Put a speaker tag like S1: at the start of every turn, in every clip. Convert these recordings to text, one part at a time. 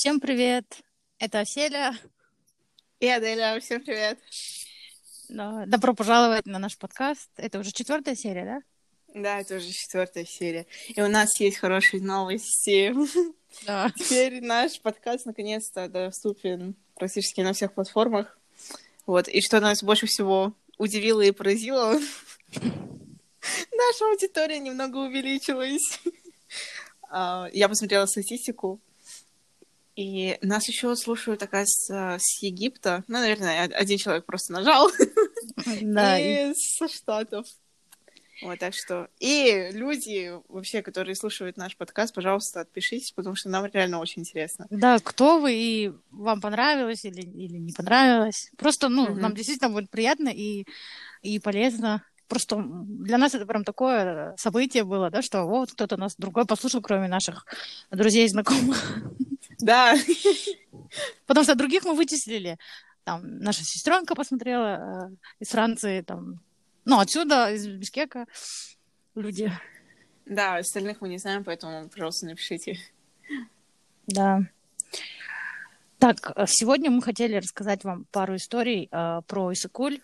S1: Всем привет! Это Селя.
S2: И Аделя, всем привет.
S1: Добро пожаловать на наш подкаст. Это уже четвертая серия, да?
S2: Да, это уже четвертая серия. И у нас есть хорошие новости. Да. Теперь наш подкаст наконец-то доступен практически на всех платформах. Вот. И что нас больше всего удивило и поразило, наша аудитория немного увеличилась. А, я посмотрела статистику, и нас еще слушают, оказывается, с Египта. Ну, наверное, один человек просто нажал. Да. И со Штатов. Вот, так что... И люди вообще, которые слушают наш подкаст, пожалуйста, отпишитесь, потому что нам реально очень интересно.
S1: Да, кто вы, и вам понравилось или, или не понравилось. Просто, ну, mm-hmm. нам действительно будет приятно и, и полезно. Просто для нас это прям такое событие было, да, что вот кто-то нас другой послушал, кроме наших друзей и знакомых.
S2: Да.
S1: Потому что других мы вычислили. Там наша сестренка посмотрела э, из Франции, там, ну, отсюда, из Бишкека люди.
S2: Да, остальных мы не знаем, поэтому, пожалуйста, напишите.
S1: Да. Так, э, сегодня мы хотели рассказать вам пару историй э, про Исыкуль.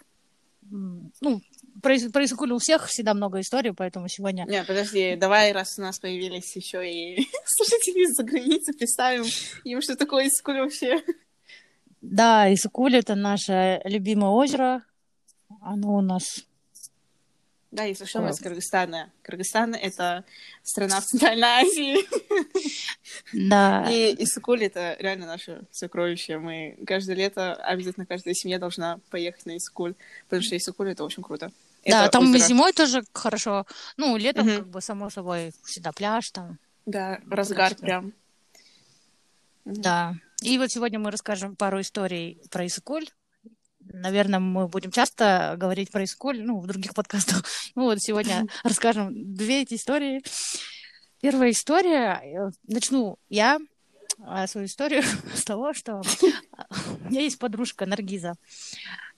S1: Ну, про, про Исыкуль у всех всегда много историй, поэтому сегодня...
S2: Не, подожди, давай, раз у нас появились еще и слушатели из-за границы, представим им, что такое Исыкуль вообще.
S1: Да, Исыкуль — это наше любимое озеро. Оно у нас
S2: да, если что, мы из Кыргызстана. Кыргызстан — это страна в Центральной Азии.
S1: Да.
S2: И Исыкуль — это реально наше сокровище. Мы каждое лето, обязательно каждая семья должна поехать на Исыкуль, потому что Исыкуль — это очень круто.
S1: Да, там озеро. зимой тоже хорошо. Ну, летом, угу. как бы, само собой, всегда пляж там.
S2: Да, разгар прям.
S1: Да. И вот сегодня мы расскажем пару историй про Исыкуль наверное, мы будем часто говорить про Исколь, ну, в других подкастах. Ну, вот сегодня расскажем две эти истории. Первая история, э, начну я а, свою историю с того, что у меня есть подружка Наргиза.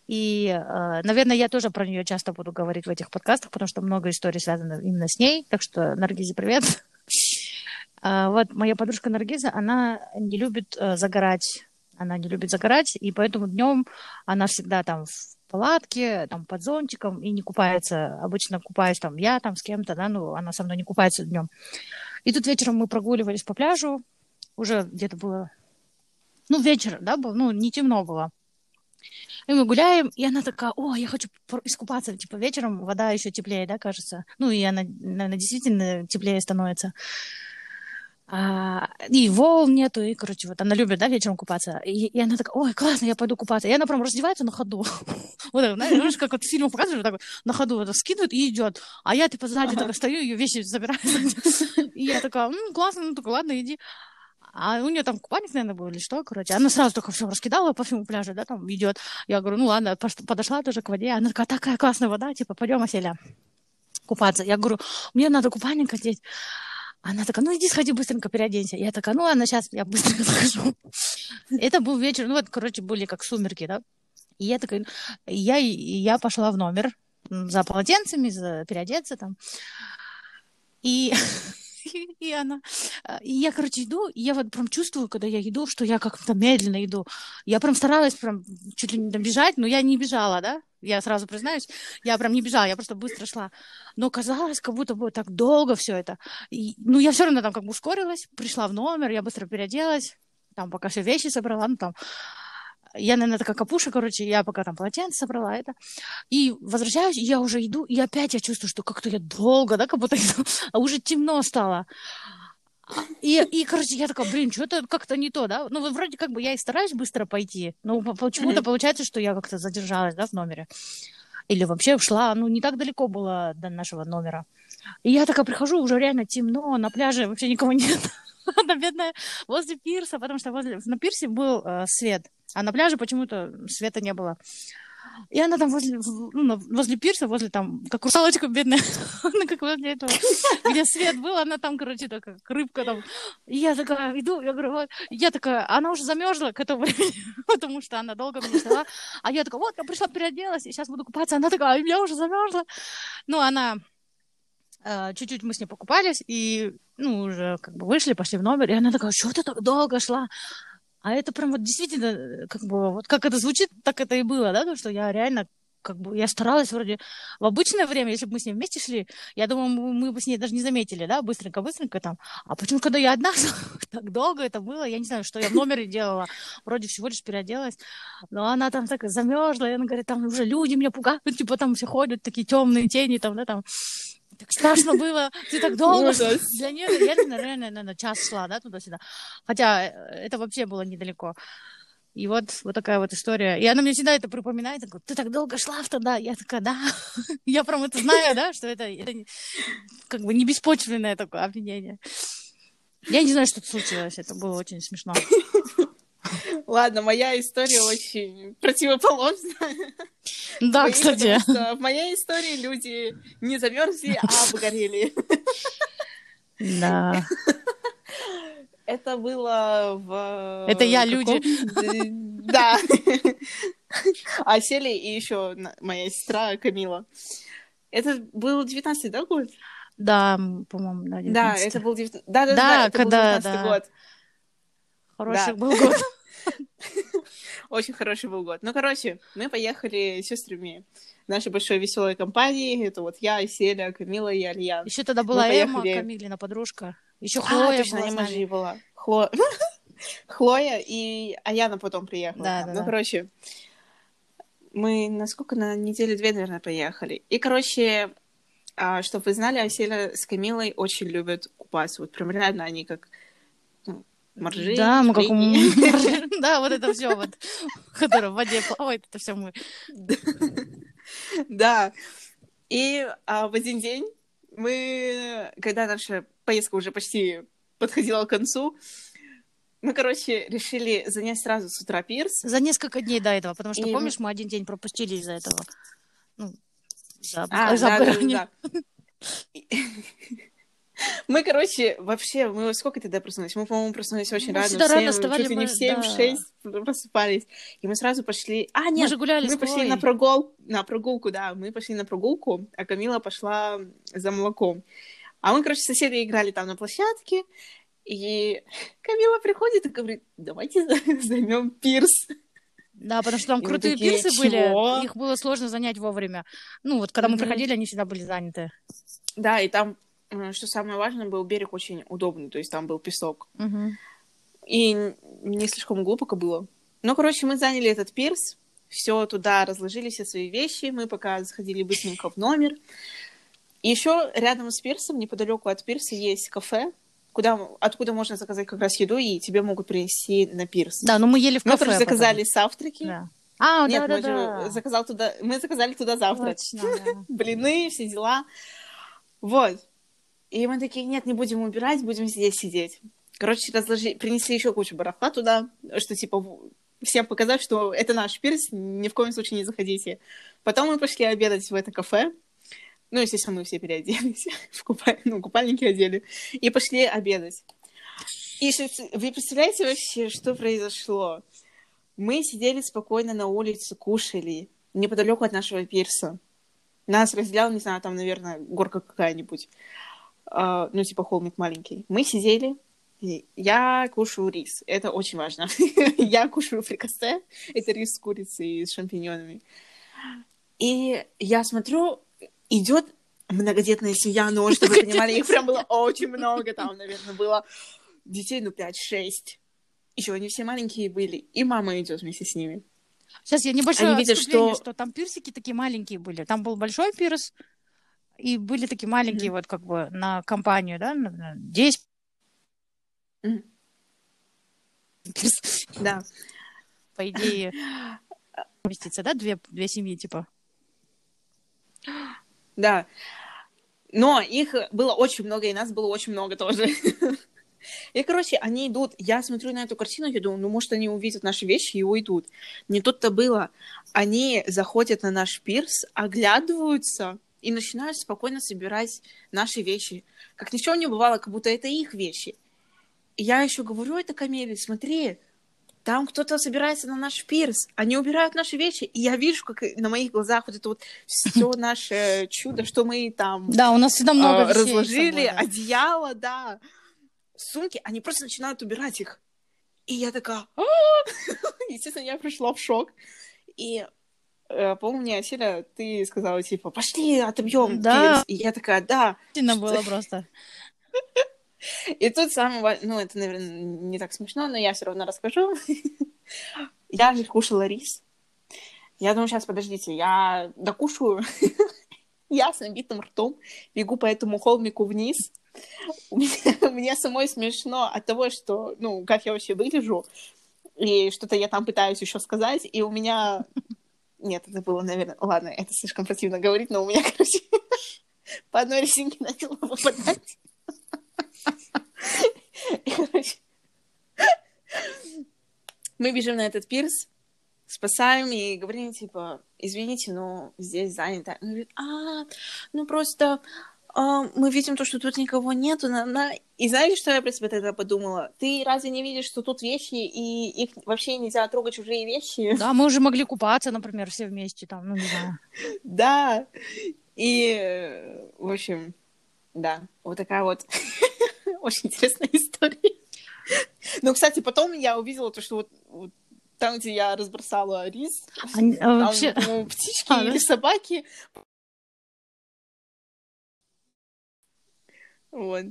S1: И, э, наверное, я тоже про нее часто буду говорить в этих подкастах, потому что много историй связано именно с ней. Так что, Наргизе, привет. А, вот моя подружка Наргиза, она не любит э, загорать она не любит загорать, и поэтому днем она всегда там в палатке, там под зонтиком и не купается. Обычно купаюсь там я там с кем-то, да, ну она со мной не купается днем. И тут вечером мы прогуливались по пляжу, уже где-то было, ну вечер, да, был, ну не темно было. И мы гуляем, и она такая, о, я хочу искупаться, типа вечером вода еще теплее, да, кажется. Ну и она, она действительно теплее становится. А, и волн нету, и, короче, вот она любит, да, вечером купаться. И, и она такая, ой, классно, я пойду купаться. И она прям раздевается на ходу. вот так, знаешь, как вот в фильмах показывают, так на ходу вот скидывает и идет. А я, типа, сзади так стою, ее вещи забираю. и я такая, ну, классно, ну, только ладно, иди. А у нее там купальник, наверное, был или что, короче. Она сразу только все раскидала по всему пляжу, да, там идет. Я говорю, ну ладно, подошла тоже к воде. Она такая, такая классная вода, типа, пойдем, Оселя, купаться. Я говорю, мне надо купальник одеть. Она такая, ну иди сходи быстренько переоденься. Я такая, ну ладно, сейчас я быстренько схожу. Это был вечер, ну вот, короче, были как сумерки, да. И я такая, я, я пошла в номер за полотенцами, за переодеться там. И и она... И я, короче, иду, и я вот прям чувствую, когда я иду, что я как-то медленно иду. Я прям старалась прям чуть ли не бежать, но я не бежала, да? Я сразу признаюсь, я прям не бежала, я просто быстро шла. Но казалось, как будто бы так долго все это. И, ну, я все равно там как бы ускорилась, пришла в номер, я быстро переоделась, там пока все вещи собрала, ну там я, наверное, такая капуша, короче, я пока там полотенце собрала это. И возвращаюсь, я уже иду, и опять я чувствую, что как-то я долго, да, как будто иду, а уже темно стало. И, и, короче, я такая, блин, что-то как-то не то, да? Ну, вроде как бы я и стараюсь быстро пойти, но почему-то получается, что я как-то задержалась, да, в номере. Или вообще ушла, ну, не так далеко было до нашего номера. И я такая прихожу, уже реально темно, на пляже вообще никого нет. Она бедная возле пирса, потому что возле, на пирсе был э, свет. А на пляже почему-то света не было. И она там возле, ну, возле пирса, возле там, как русалочка бедная, она как возле этого, где свет был, она там, короче, такая, как рыбка там. И я такая иду, я говорю, вот, я такая, она уже замерзла к этому времени, потому что она долго меня ждала. А я такая, вот, я пришла, переоделась, и сейчас буду купаться. Она такая, я уже замерзла. Ну, она чуть-чуть мы с ней покупались, и, ну, уже как бы вышли, пошли в номер, и она такая, что ты так долго шла? А это прям вот действительно, э, как бы, вот как это звучит, так это и было, да, то, что я реально как бы я старалась вроде в обычное время, если бы мы с ней вместе шли, я думаю, мы, мы бы с ней даже не заметили, да, быстренько-быстренько там. А почему, когда я одна, так долго это было, я не знаю, что я в номере делала, вроде всего лишь переоделась, но она там так замерзла, и она говорит, там уже люди меня пугают, типа там все ходят, такие темные тени, там, да, там, страшно было, ты так долго. Для нее я, наверное, наверное, час шла, да, туда-сюда. Хотя э, это вообще было недалеко. И вот, вот такая вот история. И она мне всегда это припоминает. Говорит, ты так долго шла в тогда. Я такая, да. Я прям это знаю, да, что это, это как бы не беспочвенное такое обвинение. Я не знаю, что случилось. Это было очень смешно.
S2: Ладно, моя история очень противоположная.
S1: Да, кстати.
S2: В моей истории люди не замерзли, а обгорели.
S1: Да.
S2: Это было в...
S1: Это я, люди.
S2: Да. А сели и еще моя сестра Камила. Это был 19 да, год?
S1: Да, по-моему, да, 19
S2: Да, это был 19 Да, да, да, это когда, был 19 да. год.
S1: Хороший да. был год.
S2: Очень хороший был год. Ну, короче, мы поехали с сестрами нашей большой веселой компании. Это вот я, Селя, Камила и Альян.
S1: Еще тогда была Эмма, Камилина подружка. Еще Хлоя
S2: а, точно, была Эмма же была. Хло... Хлоя и Аяна потом приехала. Да, да, ну, да. короче, мы насколько на неделю две, наверное, поехали. И, короче, а, чтобы вы знали, Аселя с Камилой очень любят купаться. Вот прям реально они как моржи.
S1: Да, мы как Да, вот это все вот, которое в воде плавает, это все мы.
S2: Да. И а, в один день мы, когда наша поездка уже почти подходила к концу, мы, короче, решили занять сразу с утра пирс.
S1: За несколько дней до этого, потому что, и... помнишь, мы один день пропустили из-за этого. Ну, за, а, за да, да, да.
S2: Мы, короче, вообще, мы сколько тогда проснулись? Мы, по-моему, проснулись очень мы рано. рано вставали, чуть ли не в 7-6 да. просыпались. И мы сразу пошли... А, нет, мы, же гуляли мы пошли на, прогул... на прогулку, да. Мы пошли на прогулку, а Камила пошла за молоком. А мы, короче, соседи играли там на площадке, и Камила приходит и говорит, давайте займем пирс.
S1: Да, потому что там и крутые такие, пирсы Чего? были, их было сложно занять вовремя. Ну, вот когда mm-hmm. мы приходили, они всегда были заняты.
S2: Да, и там что самое важное, был берег очень удобный, то есть там был песок.
S1: Угу.
S2: И не слишком глубоко было. Ну, короче, мы заняли этот пирс, все туда разложили все свои вещи, мы пока заходили быстренько в номер. И еще рядом с пирсом, неподалеку от пирса, есть кафе, куда, откуда можно заказать как раз еду, и тебе могут принести на пирс.
S1: Да, но мы ели в кафе.
S2: Мы, короче, заказали потом. завтраки.
S1: Да. А,
S2: Нет,
S1: да,
S2: мы
S1: да,
S2: же заказал туда, мы заказали туда завтрак.
S1: Точно, да.
S2: Блины, все дела. Вот. И мы такие, нет, не будем убирать, будем здесь сидеть. Короче, разложи... принесли еще кучу барахла туда, что типа всем показать, что это наш пирс, ни в коем случае не заходите. Потом мы пошли обедать в это кафе. Ну, естественно, мы все переоделись, в купаль... ну, купальники одели, и пошли обедать. И вы представляете вообще, что произошло? Мы сидели спокойно на улице, кушали, неподалеку от нашего пирса. Нас разделял, не знаю, там, наверное, горка какая-нибудь. А, ну, типа холмик маленький. Мы сидели, я кушаю рис, это очень важно. я кушаю фрикасе, это рис с курицей и с шампиньонами. И я смотрю, идет многодетная семья, но чтобы вы понимали, их прям было очень много, там, наверное, было детей, ну, 5-6. Еще они все маленькие были, и мама идет вместе с ними.
S1: Сейчас я небольшое они видят, что... что там пирсики такие маленькие были. Там был большой пирс, и были такие маленькие, mm-hmm. вот как бы на компанию, да, на 10.
S2: Mm-hmm. Да.
S1: По идее, вместиться, да, две, две семьи, типа.
S2: Да. Но их было очень много, и нас было очень много тоже. И, короче, они идут, я смотрю на эту картину, я думаю, ну, может, они увидят наши вещи и уйдут. Не тут-то было. Они заходят на наш пирс, оглядываются, и начинают спокойно собирать наши вещи. Как ничего не бывало, как будто это их вещи. И я еще говорю это Камиле, смотри, там кто-то собирается на наш пирс, они убирают наши вещи, и я вижу, как на моих глазах вот это вот все наше чудо, что мы там
S1: Да, у нас всегда много
S2: э,
S1: вещей
S2: разложили, одеяло, да, сумки, они просто начинают убирать их. И я такая, «А!» естественно, я пришла в шок. И э, помню, Аселя, ты сказала, типа, пошли, отобьем
S1: Да.
S2: пирс. И я такая, да.
S1: Сильно было просто.
S2: И тут самое, ну, это, наверное, не так смешно, но я все равно расскажу. Я же кушала рис. Я думаю, сейчас, подождите, я докушаю. Я с набитым ртом бегу по этому холмику вниз. Мне самой смешно от того, что, ну, как я вообще выгляжу, и что-то я там пытаюсь еще сказать, и у меня... Нет, это было, наверное... Ладно, это слишком противно говорить, но у меня, короче, по одной резинке начало выпадать. И, короче, мы бежим на этот пирс, спасаем и говорим, типа, извините, но здесь занято. Он говорит, а, ну просто мы видим то, что тут никого нету. На, на... И знаете, что я про себя тогда подумала? Ты разве не видишь, что тут вещи, и их вообще нельзя трогать чужие вещи?
S1: Да, мы уже могли купаться, например, все вместе там, ну, не знаю.
S2: Да. И, в общем, да, вот такая вот очень интересная история. Ну, кстати, потом я увидела то, что вот, там, где я разбросала рис,
S1: а
S2: там,
S1: вообще...
S2: по-моему, птички
S1: А, да?
S2: или собаки. Вот.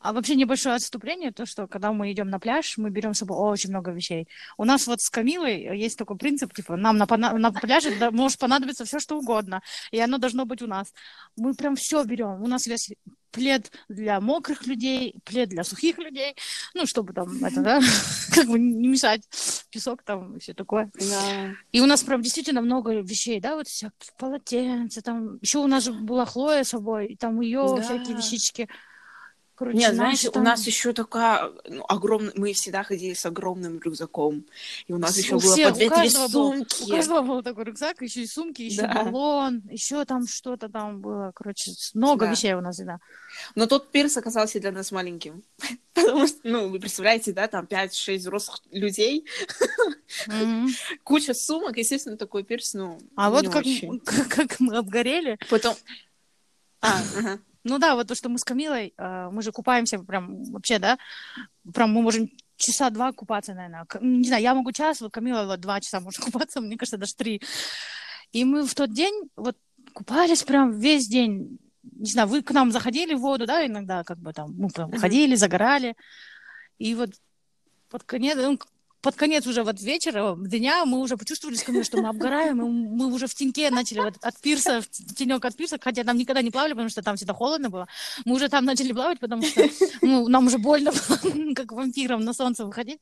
S1: А вообще небольшое отступление, то, что когда мы идем на пляж, мы берем с собой очень много вещей. У нас вот с Камилой есть такой принцип, типа, нам на, на пляже может понадобиться все, что угодно, и оно должно быть у нас. Мы прям все берем. У нас есть плед для мокрых людей, плед для сухих людей, ну, чтобы там, это, да, как бы не мешать песок там и все такое.
S2: Да.
S1: И у нас прям действительно много вещей, да, вот всякие полотенца, там, еще у нас же была Хлоя с собой, и там ее
S2: Да.
S1: всякие вещички. Короче,
S2: Нет, знаешь,
S1: там-
S2: у нас еще такая ну, огромный, мы всегда ходили с огромным рюкзаком, и у нас еще было
S1: всех,
S2: по две-три
S1: каждого был- У
S2: сумки.
S1: каждого был такой рюкзак, еще и сумки, еще
S2: Да.
S1: баллон, еще там что-то там было. Короче, много
S2: Да.
S1: вещей у нас всегда.
S2: Но тот пирс оказался для нас маленьким. Потому что, ну, вы представляете, да, там 5-6 взрослых людей, куча сумок, естественно, такой пирс, ну,
S1: А вот как,
S2: очень.
S1: как, как мы обгорели.
S2: Потом... А, ага.
S1: Ну да, вот то, что мы с Камилой, э, мы же купаемся прям вообще, да, прям мы можем часа два купаться, наверное. Не знаю, я могу час, вот Камила вот два часа может купаться, мне кажется, даже три. И мы в тот день вот купались прям весь день. Не знаю, вы к нам заходили в воду, да, иногда как бы там, мы прям
S2: Мгм.
S1: ходили, загорали. И вот под конец, ну, под конец уже вот вечера, дня, мы уже почувствовали что мы обгораем, и мы уже в теньке начали вот от пирса, в тенек от пирса, хотя там никогда не плавали, потому что там всегда холодно было. Мы уже там начали плавать, потому что ну, нам уже больно было, как вампирам на солнце выходить.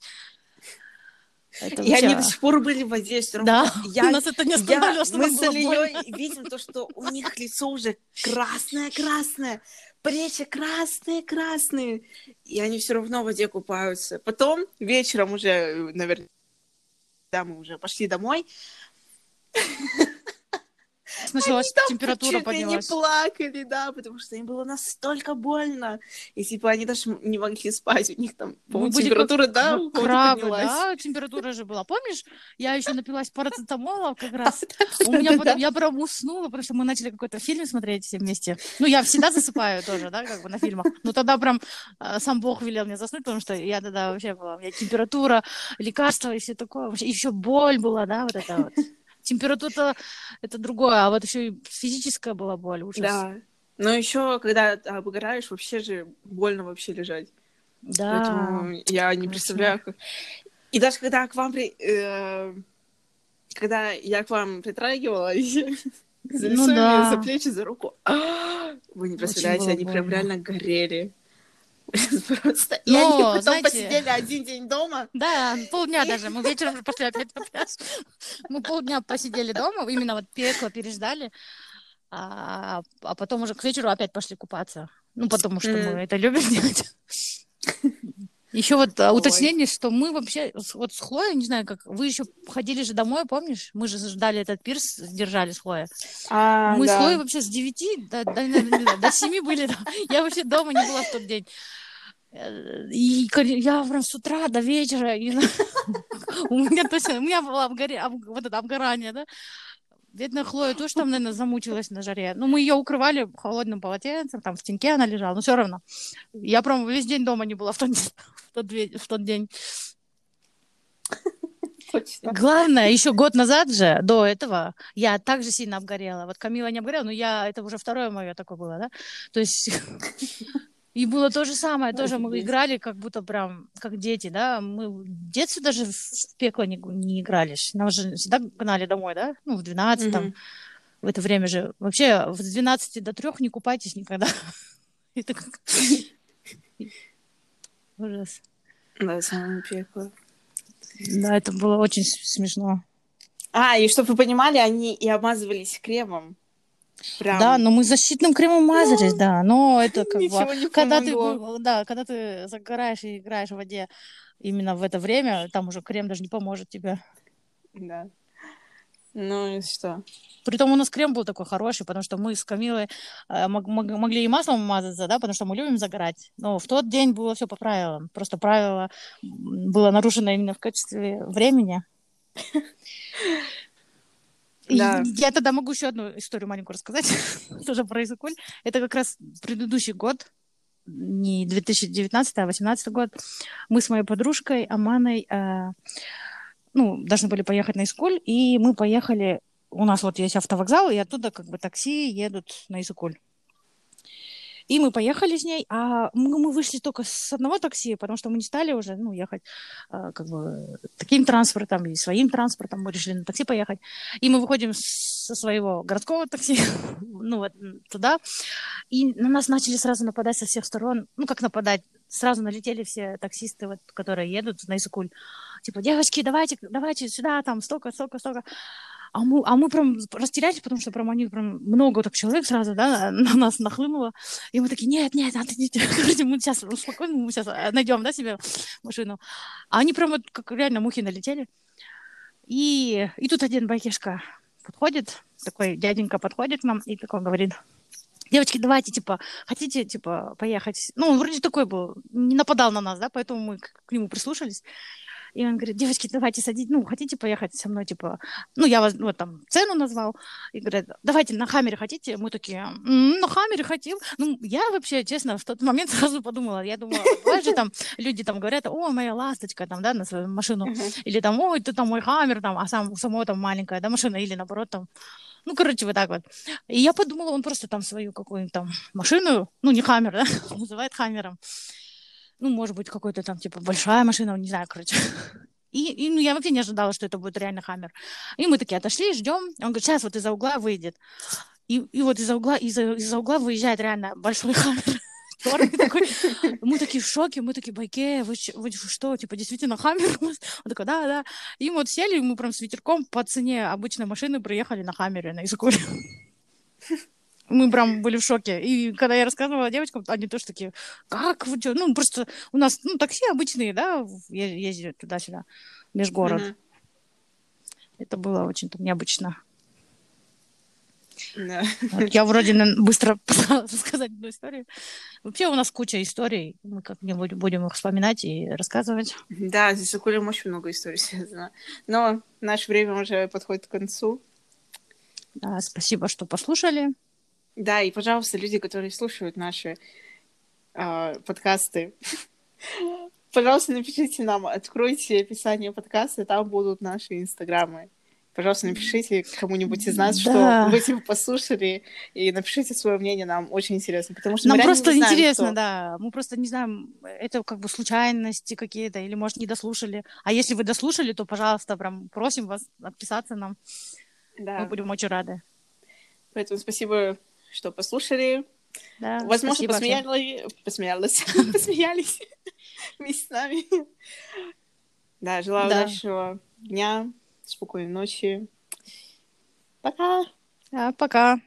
S1: Это
S2: И они
S1: вообще-
S2: до сих пор были в воде. равно.
S1: Да,
S2: Я-
S1: нас это не
S2: Я-
S1: останавливало, что
S2: мы с. Ильей видим то, что у них лицо уже красное-красное, плечи красные-красные, и они все равно в воде купаются. Потом вечером уже, наверное, да, мы уже пошли домой,
S1: Началась температура
S2: чуть ли не
S1: поднялась.
S2: плакали, да, потому что им было настолько больно. И типа они даже не могли спать, у них там,
S1: были
S2: температура,
S1: как-
S2: да,
S1: как
S2: у кого-то
S1: крабы,
S2: поднялась.
S1: да, температура же была. Помнишь, я еще напилась парацетамола как раз. У меня потом, я прям уснула, потому что мы начали какой-то фильм смотреть все вместе. Ну, я всегда засыпаю тоже, да, как бы на фильмах. Но тогда прям э, сам Бог велел мне заснуть, потому что я тогда вообще была, у меня температура, лекарства и все такое. Вообще, еще боль была, да, вот это вот. Температура это другое, а вот еще и физическая была боль, ужас.
S2: Да. Но еще, когда обгораешь, вообще же больно вообще лежать.
S1: Да.
S2: Поэтому я не
S1: точно.
S2: представляю, как... И даже когда к вам при... э, Когда я к вам притрагивалась, за лицо,
S1: Ну да.
S2: за плечи, за руку, а, вы не представляете, они прям реально горели. Просто. И
S1: Но,
S2: они потом
S1: знаете-
S2: посидели один день дома.
S1: Да, полдня даже. Мы вечером же пошли опять на пляж. Мы полдня посидели дома, именно вот пекло переждали. А, а потом уже к вечеру опять пошли купаться. Ну, потому что мы это любим делать. Еще вот а,
S2: Ой.
S1: уточнение, что мы вообще, вот с Хлоей, не знаю, как, вы еще ходили же домой, помнишь? Мы же ждали этот пирс, держали с Хлоей.
S2: А,
S1: мы с Хлоей вообще с 9 до, до, до 7 были. да. Я вообще дома не была в тот день. Э, И я прям с утра до вечера, У меня точно, у меня было обгоре, об- вот это обгорание, да. Бедная Хлоя тоже там, наверное, замучилась на жаре. Ну, мы ее укрывали холодным полотенцем, там в теньке она лежала, но все равно. Я прям весь день дома не была в тот, в тот, в тот день.
S2: Точно.
S1: Главное, еще год назад же, до этого, я так же сильно обгорела. Вот Камила не обгорела, но я, это уже второе мое такое было, да? То есть и было то же самое, тоже мы играли как будто прям как дети, да? Мы в детстве даже в пекло не, не игрались. Нас же всегда гнали домой, да? Ну, в 12 там, в это время же. Вообще, с 12 до 3 не купайтесь никогда. Это как... Ужас.
S2: Да, самое пекло.
S1: Да, это было очень смешно.
S2: А, и чтобы вы понимали, они и обмазывались кремом. Прям.
S1: Да, но мы защитным кремом мазались, да, но это как бы... Когда ты,
S2: помогло.
S1: да, когда ты загораешь и играешь в воде именно в это время, там уже крем даже не поможет тебе.
S2: Да. Ну и что?
S1: Притом у нас крем был такой хороший, потому что мы с Камилой э, мог- мог- могли и маслом мазаться, да, потому что мы любим загорать. Но в тот день было все по правилам. Просто правило было нарушено именно в качестве времени.
S2: Да.
S1: Я тогда могу еще одну историю маленькую рассказать, тоже про Изыкуль. Это как раз предыдущий год, не 2019, а 2018 год. Мы с моей подружкой Аманой э, ну, должны были поехать на Искуль, и мы поехали у нас вот есть автовокзал, и оттуда как бы такси едут на Исыкуль. И мы поехали с ней, а мы, мы вышли только с одного такси, потому что мы не стали уже, ну, ехать э, как бы таким транспортом и своим транспортом, мы решили на такси поехать. И мы выходим со своего городского такси, ну, вот туда, и на нас начали сразу нападать со всех сторон, ну, как нападать, сразу налетели все таксисты, вот, которые едут на Исыкуль, типа, девочки, давайте, давайте сюда, там, столько, столько, столько. А мы, а мы прям растерялись, потому что прям они прям много так человек сразу, да, на нас нахлынуло. И мы такие, нет, нет, отойдите. Короче, мы сейчас спокойно, мы сейчас найдем, да, себе машину. А они прям вот как реально мухи налетели. И, и тут один байкешка подходит, такой дяденька подходит к нам и такой говорит, девочки, давайте, типа, хотите, типа, поехать? Ну, он вроде такой был, не нападал на нас, да, поэтому мы к нему прислушались. И он говорит, девочки, давайте садить, ну, хотите поехать со мной, типа, ну, я вас, вот там, цену назвал, и говорят, давайте на Хаммере хотите? Мы такие, «М, на Хаммере хотим. Ну, я вообще, честно, в тот момент сразу подумала, я думала, бывает же там, люди там говорят, о, моя ласточка, там, да, на свою машину, или там, ой, ты там мой Хаммер, там, а сам, у самого там маленькая, да, машина, или наоборот, там, ну, короче, вот так вот. И я подумала, он просто там свою какую-нибудь там машину, ну, не Хаммер, да, называет Хаммером. Ну, может быть, какой-то там, типа, большая машина, не знаю, короче. И, и, ну, я вообще не ожидала, что это будет реально Хаммер. И мы такие отошли, ждем. Он говорит, сейчас вот из-за угла выйдет. И, и вот из-за угла, из-за, из-за угла выезжает реально большой Хаммер. Такой. Мы такие в шоке, мы такие, байке, вы, вы что, типа, действительно Хаммер? Он такой, да, да. И мы вот сели, и мы прям с ветерком по цене обычной машины приехали на Хаммере, на Изукуле. Мы прям были в шоке. И когда я рассказывала девочкам, они тоже такие, как вы чё?» Ну, просто у нас, ну, такси обычные, да, е- ездят туда-сюда, межгород.
S2: Мгм.
S1: Это было очень так необычно. Вот я вроде быстро рассказать одну историю. Вообще у нас куча историй. Мы как-нибудь будем их вспоминать и рассказывать.
S2: Да, здесь с Акулем очень много историй связано. Но наше время уже подходит к концу.
S1: Да, спасибо, что послушали.
S2: Да, и, пожалуйста, люди, которые слушают наши а, подкасты, пожалуйста, напишите нам, откройте описание подкаста, там будут наши инстаграмы. Пожалуйста, напишите кому-нибудь из нас,
S1: Да.
S2: что вы типа послушали, и напишите свое мнение, нам очень интересно, потому что
S1: Нам просто
S2: не знаем,
S1: интересно, да. Мы просто не знаем, это как бы случайности какие-то, или, может, не дослушали. А если вы дослушали, то, пожалуйста, прям просим вас отписаться нам.
S2: Да.
S1: Мы будем очень рады.
S2: Поэтому спасибо, что послушали.
S1: Да,
S2: Возможно, посмеялись, посмеялись, посмеялись вместе с нами. Да, желаю
S1: Да.
S2: удачного дня, спокойной ночи. Пока!
S1: Да, пока.